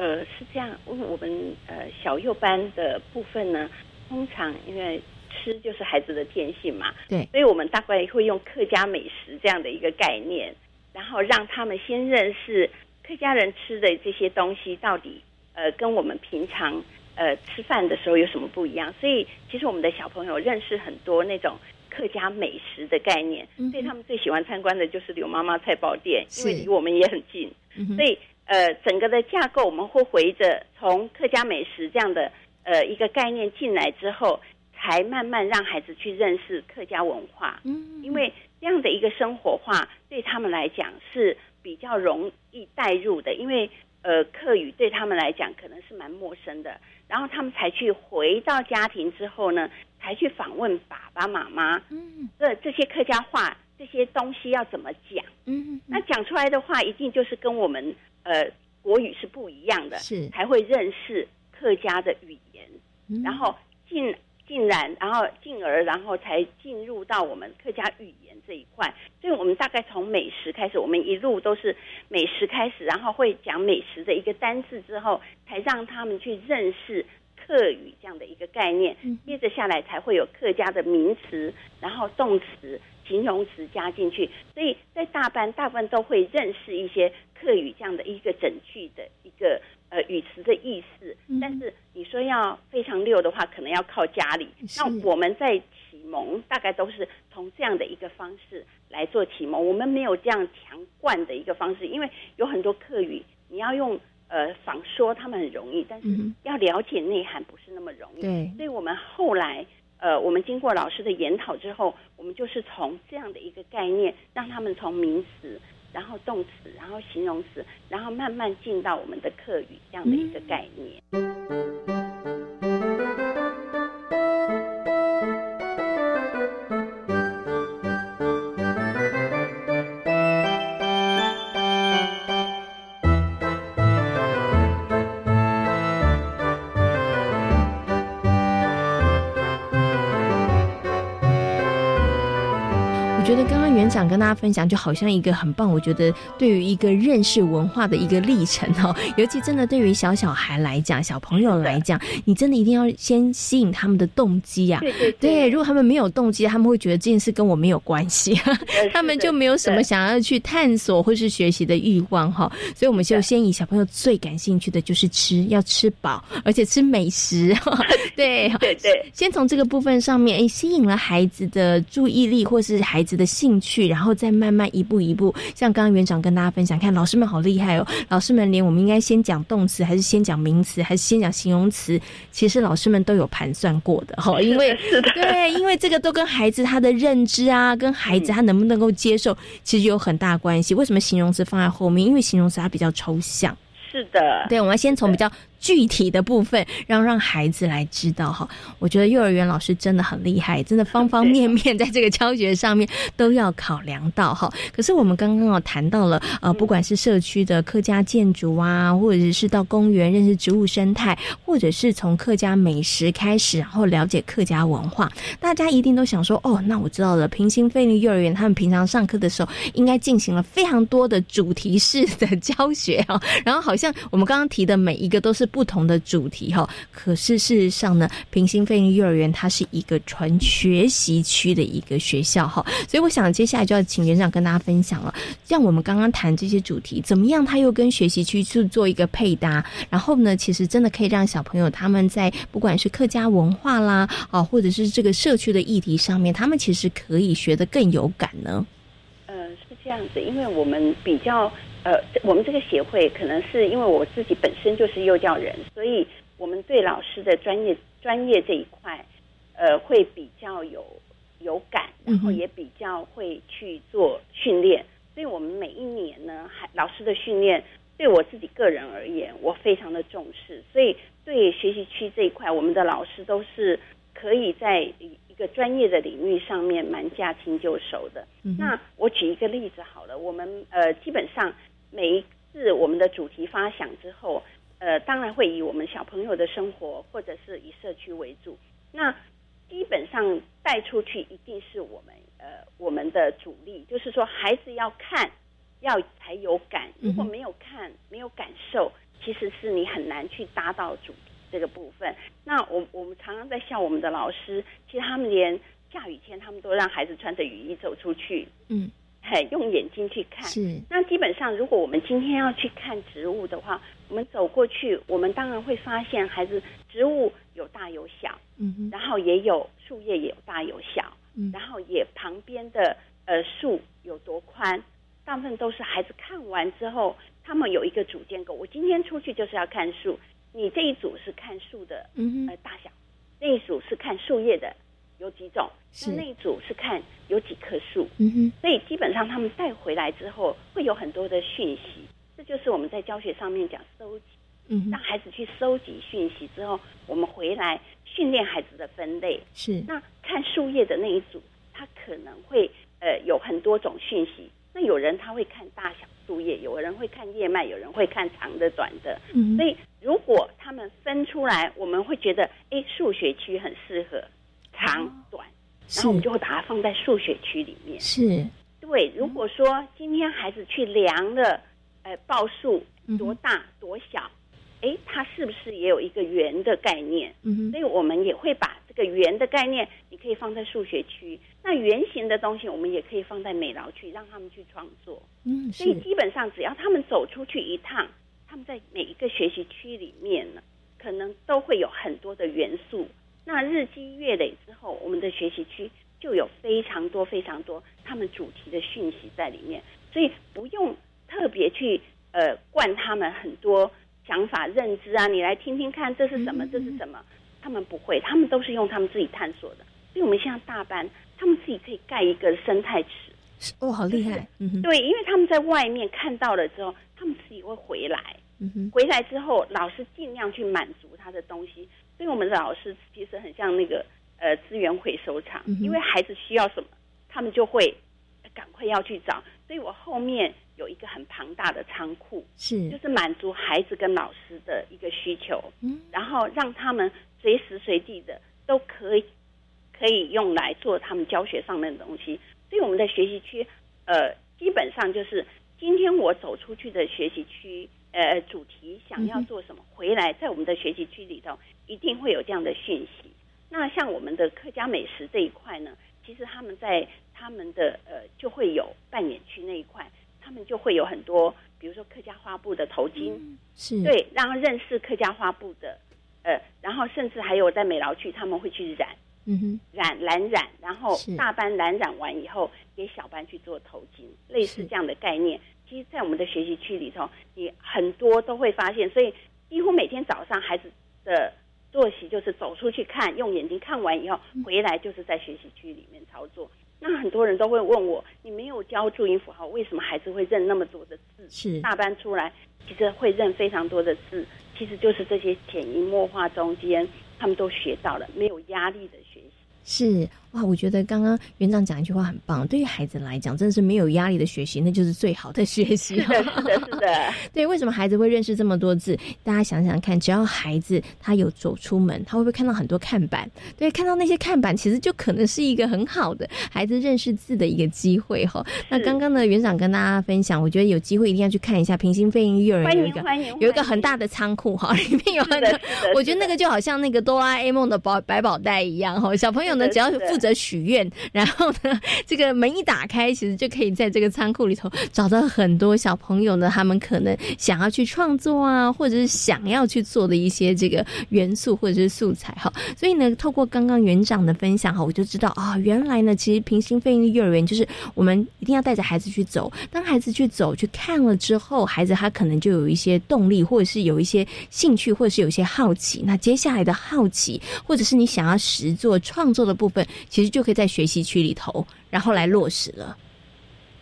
呃，是这样，我我们呃小幼班的部分呢，通常因为吃就是孩子的天性嘛，
对，
所以我们大概会用客家美食这样的一个概念，然后让他们先认识客家人吃的这些东西到底呃跟我们平常呃吃饭的时候有什么不一样。所以其实我们的小朋友认识很多那种客家美食的概念，所以他们最喜欢参观的就是刘妈妈菜包店，因为离我们也很近，所以。呃，整个的架构我们会回着从客家美食这样的呃一个概念进来之后，才慢慢让孩子去认识客家文化。嗯，因为这样的一个生活化对他们来讲是比较容易带入的，因为呃客语对他们来讲可能是蛮陌生的，然后他们才去回到家庭之后呢，才去访问爸爸妈妈。嗯，这这些客家话这些东西要怎么讲？嗯，那讲出来的话一定就是跟我们。呃，国语是不一样的，
是
才会认识客家的语言，然后进进然，然后进而，然后才进入到我们客家语言这一块。所以我们大概从美食开始，我们一路都是美食开始，然后会讲美食的一个单字之后，才让他们去认识客语这样的一个概念。接着下来才会有客家的名词，然后动词。形容词加进去，所以在大班大部分都会认识一些客语这样的一个整句的一个呃语词的意思。但是你说要非常溜的话，可能要靠家里。那我们在启蒙，大概都是从这样的一个方式来做启蒙。我们没有这样强灌的一个方式，因为有很多客语，你要用呃仿说，他们很容易，但是要了解内涵不是那么容易。
对，
所以我们后来。呃，我们经过老师的研讨之后，我们就是从这样的一个概念，让他们从名词，然后动词，然后形容词，然后慢慢进到我们的课语这样的一个概念。
觉得刚刚园长跟大家分享，就好像一个很棒。我觉得对于一个认识文化的一个历程哦，尤其真的对于小小孩来讲，小朋友来讲，你真的一定要先吸引他们的动机啊。
对对对。
如果他们没有动机，他们会觉得这件事跟我没有关系，他们就没有什么想要去探索或是学习的欲望哈。所以我们就先以小朋友最感兴趣的就是吃，要吃饱，而且吃美食。
对对对。
先从这个部分上面，哎，吸引了孩子的注意力，或是孩子的。兴趣，然后再慢慢一步一步，像刚刚园长跟大家分享，看老师们好厉害哦！老师们连我们应该先讲动词，还是先讲名词，还是先讲形容词，其实老师们都有盘算过的 哈。因为对，因为这个都跟孩子他的认知啊，跟孩子他能不能够接受，其实有很大关系。为什么形容词放在后面？因为形容词它比较抽象。
是的，
对，我们要先从比较。具体的部分，让让孩子来知道哈。我觉得幼儿园老师真的很厉害，真的方方面面在这个教学上面都要考量到哈。可是我们刚刚哦谈到了呃，不管是社区的客家建筑啊，或者是到公园认识植物生态，或者是从客家美食开始，然后了解客家文化，大家一定都想说哦，那我知道了。平行费力幼儿园他们平常上课的时候，应该进行了非常多的主题式的教学哦。然后好像我们刚刚提的每一个都是不同的主题哈。可是事实上呢，平行飞利幼儿园它是一个纯学习区的一个学校哈。所以我想接下来就要请园长跟大家分享了，像我们刚刚谈这些主题，怎么样他又跟学习区去做一个配搭，然后呢，其实真的可以让小朋友他们在不管是客家文化啦啊，或者是这个社区的议题上面，他们其实可以学得更有感呢。
呃，是这样子，因为我们比较呃，我们这个协会可能是因为我自己本身就是幼教人，所以我们对老师的专业专业这一块，呃，会比较有有感，然后也比较会去做训练。所以我们每一年呢，还老师的训练，对我自己个人而言，我非常的重视。所以对学习区这一块，我们的老师都是可以在一个专业的领域上面蛮驾轻就熟的。那我举一个例子好了，我们呃基本上每一次我们的主题发想之后，呃当然会以我们小朋友的生活或者是以社区为主。那基本上带出去一定是我们。呃，我们的主力就是说，孩子要看，要才有感。如果没有看，没有感受，其实是你很难去搭到主这个部分。那我我们常常在笑我们的老师，其实他们连下雨天，他们都让孩子穿着雨衣走出去，嗯，嘿，用眼睛去看。
是。
那基本上，如果我们今天要去看植物的话，我们走过去，我们当然会发现孩子植物有大有小，嗯，然后也有树叶也有大有小。嗯然后也旁边的呃树有多宽，大部分都是孩子看完之后，他们有一个主建构。我今天出去就是要看树，你这一组是看树的嗯呃大小，那一组是看树叶的有几种，那那一组是看有几棵树。嗯哼，所以基本上他们带回来之后会有很多的讯息，这就是我们在教学上面讲收集，嗯，让孩子去收集讯息之后，我们回来。训练孩子的分类
是
那看树叶的那一组，他可能会呃有很多种讯息。那有人他会看大小树叶，有人会看叶脉，有人会看长的短的。嗯，所以如果他们分出来，我们会觉得哎，数学区很适合长短，然后我们就会把它放在数学区里面。
是
对。如果说今天孩子去量了，呃，报数多大多小。哎，它是不是也有一个圆的概念？嗯哼，所以我们也会把这个圆的概念，你可以放在数学区。那圆形的东西，我们也可以放在美劳区，让他们去创作。嗯，所以基本上只要他们走出去一趟，他们在每一个学习区里面呢，可能都会有很多的元素。那日积月累之后，我们的学习区就有非常多非常多他们主题的讯息在里面，所以不用特别去呃灌他们很多。想法、认知啊，你来听听看，这是什么？这是什么？他们不会，他们都是用他们自己探索的。所以我们现在大班，他们自己可以盖一个生态池。
哦，好厉害！
对，因为他们在外面看到了之后，他们自己会回来。回来之后，老师尽量去满足他的东西。所以我们的老师其实很像那个呃资源回收厂，因为孩子需要什么，他们就会赶快要去找。所以我后面。有一个很庞大的仓库，
是
就是满足孩子跟老师的一个需求，嗯，然后让他们随时随地的都可以可以用来做他们教学上面的东西。所以我们的学习区，呃，基本上就是今天我走出去的学习区，呃，主题想要做什么，回来在我们的学习区里头一定会有这样的讯息。那像我们的客家美食这一块呢，其实他们在他们的呃就会有扮演区那一块。他们就会有很多，比如说客家花布的头巾，
是
对，让认识客家花布的，呃，然后甚至还有在美劳区，他们会去染，嗯哼，染蓝染，然后大班蓝染完以后，给小班去做头巾，类似这样的概念。其实，在我们的学习区里头，你很多都会发现，所以几乎每天早上孩子的作息就是走出去看，用眼睛看完以后回来，就是在学习区里面操作。那很多人都会问我，你没有教注音符号，为什么孩子会认那么多的字？
是
大班出来，其实会认非常多的字。其其实就是这些潜移默化中间，他们都学到了没有压力的学习。
是。哇，我觉得刚刚园长讲一句话很棒。对于孩子来讲，真的是没有压力的学习，那就是最好的学习。
是的，是的，是的。
对，为什么孩子会认识这么多字？大家想想看，只要孩子他有走出门，他会不会看到很多看板？对，看到那些看板，其实就可能是一个很好的孩子认识字的一个机会哈。那刚刚呢，园长跟大家分享，我觉得有机会一定要去看一下平行飞鹰幼儿园有一个有一个很大的仓库哈，里面有很多。我觉得那个就好像那个哆啦 A 梦的宝百宝袋一样哈。小朋友呢，只要负责许愿，然后呢，这个门一打开，其实就可以在这个仓库里头找到很多小朋友呢，他们可能想要去创作啊，或者是想要去做的一些这个元素或者是素材哈。所以呢，透过刚刚园长的分享哈，我就知道啊，原来呢，其实平行飞鹰幼儿园就是我们一定要带着孩子去走，当孩子去走去看了之后，孩子他可能就有一些动力，或者是有一些兴趣，或者是有一些好奇。那接下来的好奇，或者是你想要实做创作的部分，其实就可以。在学习区里头，然后来落实了。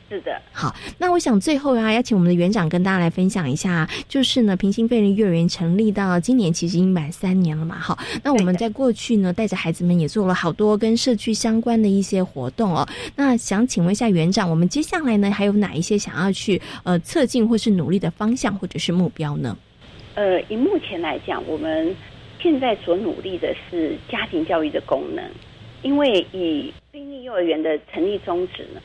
是的，
好，那我想最后啊，邀请我们的园长跟大家来分享一下，就是呢，平行飞人幼儿园成立到今年其实已经满三年了嘛，好，那我们在过去呢，带着孩子们也做了好多跟社区相关的一些活动哦。那想请问一下园长，我们接下来呢，还有哪一些想要去呃测进或是努力的方向或者是目标呢？
呃，以目前来讲，我们现在所努力的是家庭教育的功能。因为以菲利幼儿园的成立宗旨呢，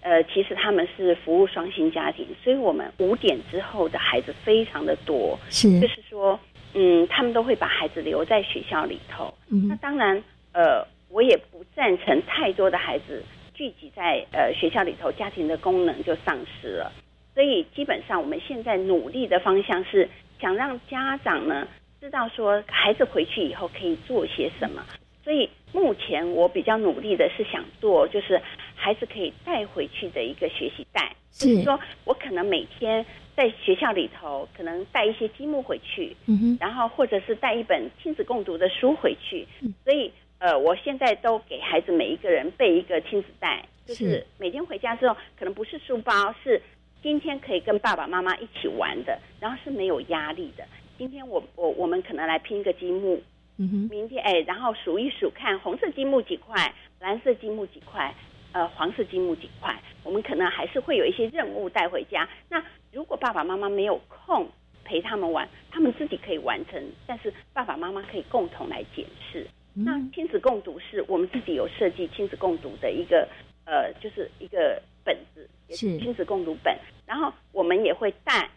呃，其实他们是服务双薪家庭，所以我们五点之后的孩子非常的多，
是，
就是说，嗯，他们都会把孩子留在学校里头。
嗯，
那当然，呃，我也不赞成太多的孩子聚集在呃学校里头，家庭的功能就丧失了。所以基本上我们现在努力的方向是想让家长呢知道说，孩子回去以后可以做些什么。所以目前我比较努力的是想做，就是孩子可以带回去的一个学习袋，就是说我可能每天在学校里头可能带一些积木回去，
嗯哼，
然后或者是带一本亲子共读的书回去，所以呃，我现在都给孩子每一个人备一个亲子袋，就是。每天回家之后可能不是书包，是今天可以跟爸爸妈妈一起玩的，然后是没有压力的。今天我我我们可能来拼一个积木。明天哎，然后数一数看红色积木几块，蓝色积木几块，呃，黄色积木几块。我们可能还是会有一些任务带回家。那如果爸爸妈妈没有空陪他们玩，他们自己可以完成，但是爸爸妈妈可以共同来检视。那亲子共读是我们自己有设计亲子共读的一个呃，就是一个本子，也是亲子共读本。然后我们也会带。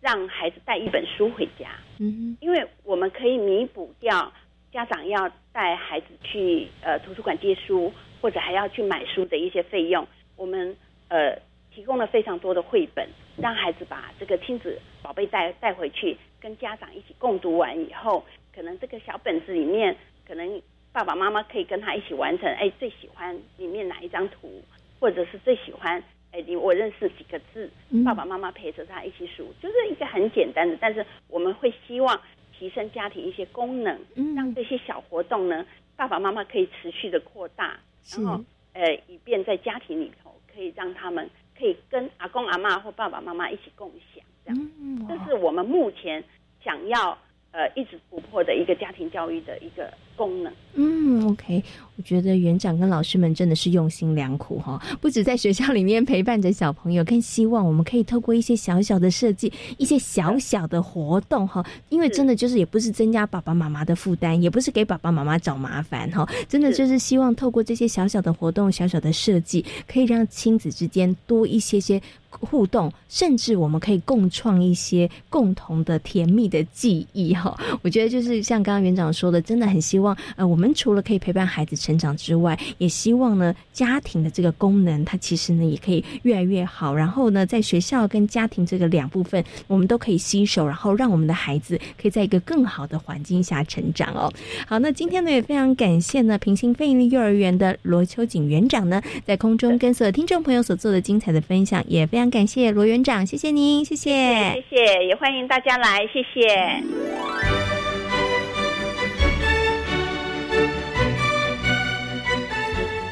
让孩子带一本书回家，
嗯，
因为我们可以弥补掉家长要带孩子去呃图书馆借书，或者还要去买书的一些费用。我们呃提供了非常多的绘本，让孩子把这个亲子宝贝带带回去，跟家长一起共读完以后，可能这个小本子里面，可能爸爸妈妈可以跟他一起完成。哎，最喜欢里面哪一张图，或者是最喜欢。你我认识几个字，爸爸妈妈陪着他一起数，就是一个很简单的，但是我们会希望提升家庭一些功能，让这些小活动呢，爸爸妈妈可以持续的扩大，然后呃，以便在家庭里头可以让他们可以跟阿公阿妈或爸爸妈妈一起共享，这样，这是我们目前想要。呃，一直突破的一个家庭教育的一个功能。
嗯，OK，我觉得园长跟老师们真的是用心良苦哈，不止在学校里面陪伴着小朋友，更希望我们可以透过一些小小的设计，一些小小的活动哈，因为真的就是也不是增加爸爸妈妈的负担，也不是给爸爸妈妈找麻烦哈，真的就是希望透过这些小小的活动、小小的设计，可以让亲子之间多一些些。互动，甚至我们可以共创一些共同的甜蜜的记忆哈。我觉得就是像刚刚园长说的，真的很希望呃，我们除了可以陪伴孩子成长之外，也希望呢，家庭的这个功能它其实呢也可以越来越好。然后呢，在学校跟家庭这个两部分，我们都可以携手，然后让我们的孩子可以在一个更好的环境下成长哦。好，那今天呢也非常感谢呢平行飞利幼儿园的罗秋瑾园长呢，在空中跟所有听众朋友所做的精彩的分享，也非常。感谢罗园长，谢谢您，谢谢，
谢谢，也欢迎大家来，谢谢。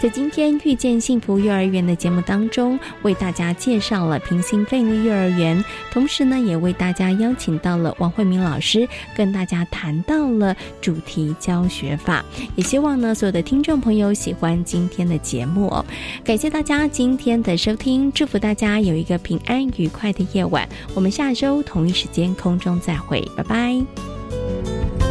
在今天遇见幸福幼儿园的节目当中，为大家介绍了平行费力幼儿园，同时呢，也为大家邀请到了王慧明老师，跟大家谈到了主题教学法。也希望呢，所有的听众朋友喜欢今天的节目。感谢大家今天的收听，祝福大家有一个平安愉快的夜晚。我们下周同一时间空中再会，拜拜。